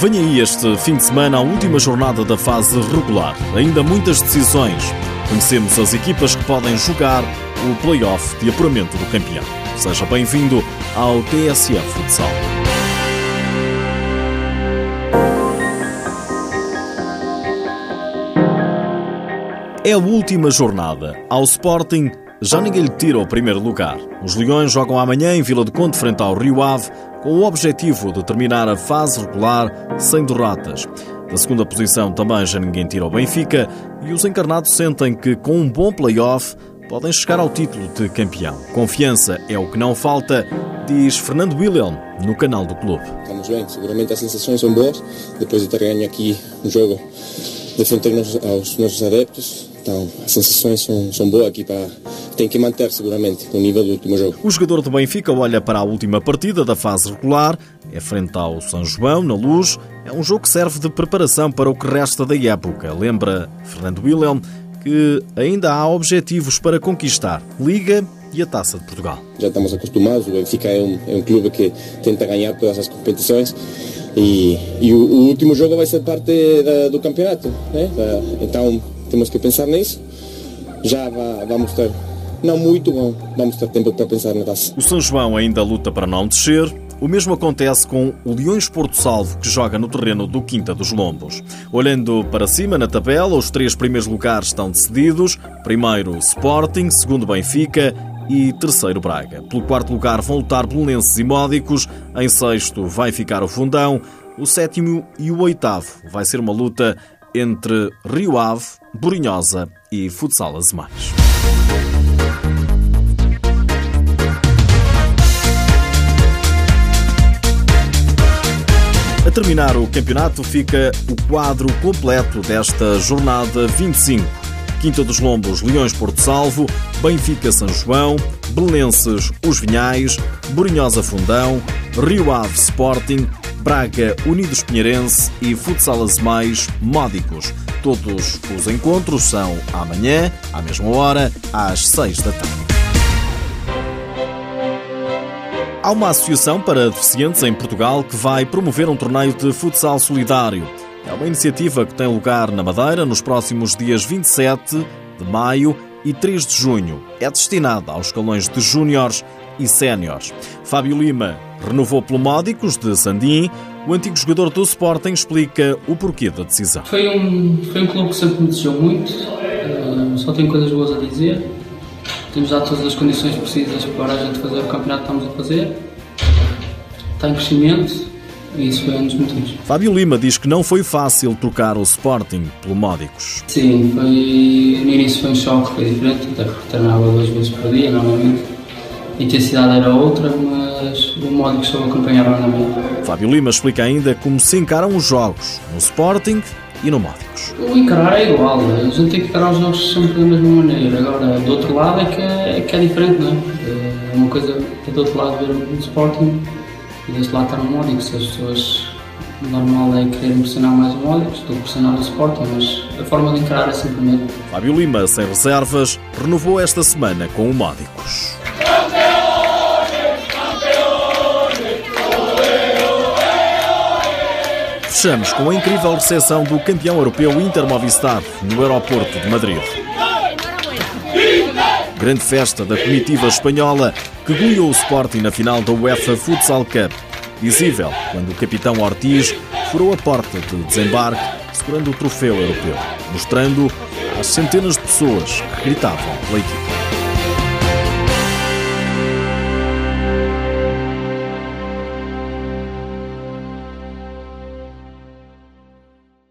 Venha aí este fim de semana a última jornada da fase regular. Ainda muitas decisões. Conhecemos as equipas que podem jogar o play-off de apuramento do campeão. Seja bem-vindo ao TSF Futsal. É a última jornada. Ao Sporting já ninguém lhe tira o primeiro lugar. Os Leões jogam amanhã em Vila do Conde frente ao Rio Ave com o objetivo de terminar a fase regular sem derrotas. Da segunda posição também já ninguém tira o Benfica e os encarnados sentem que com um bom play-off podem chegar ao título de campeão. Confiança é o que não falta, diz Fernando William no canal do clube. Estamos bem, seguramente as sensações são boas, depois de ter ganho aqui um jogo de frente aos nossos adeptos, então as sensações são, são boas aqui para tem que manter seguramente o nível do último jogo. O jogador do Benfica olha para a última partida da fase regular, é frente ao São João, na Luz. É um jogo que serve de preparação para o que resta da época. Lembra Fernando William que ainda há objetivos para conquistar Liga e a Taça de Portugal. Já estamos acostumados, o Benfica é um, é um clube que tenta ganhar todas as competições e, e o, o, último jogo vai ser parte da, do campeonato. Né? Então temos que pensar nisso. Já vamos ter não muito bom. Vamos ter tempo para pensar na taça. O São João ainda luta para não descer. O mesmo acontece com o Leões Porto Salvo, que joga no terreno do Quinta dos Lombos. Olhando para cima na tabela, os três primeiros lugares estão decididos. Primeiro Sporting, segundo Benfica e terceiro Braga. Pelo quarto lugar vão lutar Belenenses e Módicos. Em sexto vai ficar o Fundão. O sétimo e o oitavo vai ser uma luta entre Rio Ave, Borinhosa e Futsal Azemais. A terminar o campeonato fica o quadro completo desta jornada 25. Quinta dos Lombos, Leões Porto Salvo, Benfica São João, Belenenses Os Vinhais, Borinhosa Fundão, Rio Ave Sporting, Braga Unidos Pinheirense e Futsal Mais Módicos. Todos os encontros são amanhã, à mesma hora, às 6 da tarde. Há uma associação para deficientes em Portugal que vai promover um torneio de futsal solidário. É uma iniciativa que tem lugar na Madeira nos próximos dias 27 de maio e 3 de junho. É destinada aos escalões de júniores e séniores. Fábio Lima renovou pelo Módicos de Sandim. O antigo jogador do Sporting explica o porquê da decisão. Foi um, foi um clube que sempre me desejou muito, uh, só tenho coisas boas a dizer temos já todas as condições precisas para a gente fazer o campeonato que estamos a fazer. Está em crescimento e isso foi um dos motivos. Fábio Lima diz que não foi fácil trocar o Sporting pelo Módicos. Sim, foi, no início foi um choque, foi diferente, até porque treinava duas vezes por dia, normalmente. A intensidade era outra, mas o Módicos só acompanhava minha. Fábio Lima explica ainda como se encaram os jogos no Sporting e no Módicos. O encarar é igual, a gente tem que encarar os jogos sempre da mesma maneira. Agora, do outro lado é que é, é, que é diferente, não é? É uma coisa é do outro lado ver o Sporting e deste lado estar no Módicos. As pessoas, normal é querer impressionar mais o Módicos do que impressionar o Sporting, mas a forma de encarar é sempre a mesma. Fábio Lima, sem reservas, renovou esta semana com o Módicos. Fechamos com a incrível recepção do campeão europeu Inter Movistar no aeroporto de Madrid. Grande festa da comitiva espanhola que goleou o Sporting na final da UEFA Futsal Cup. Visível quando o capitão Ortiz furou a porta de desembarque segurando o troféu europeu, mostrando as centenas de pessoas que gritavam pela equipa.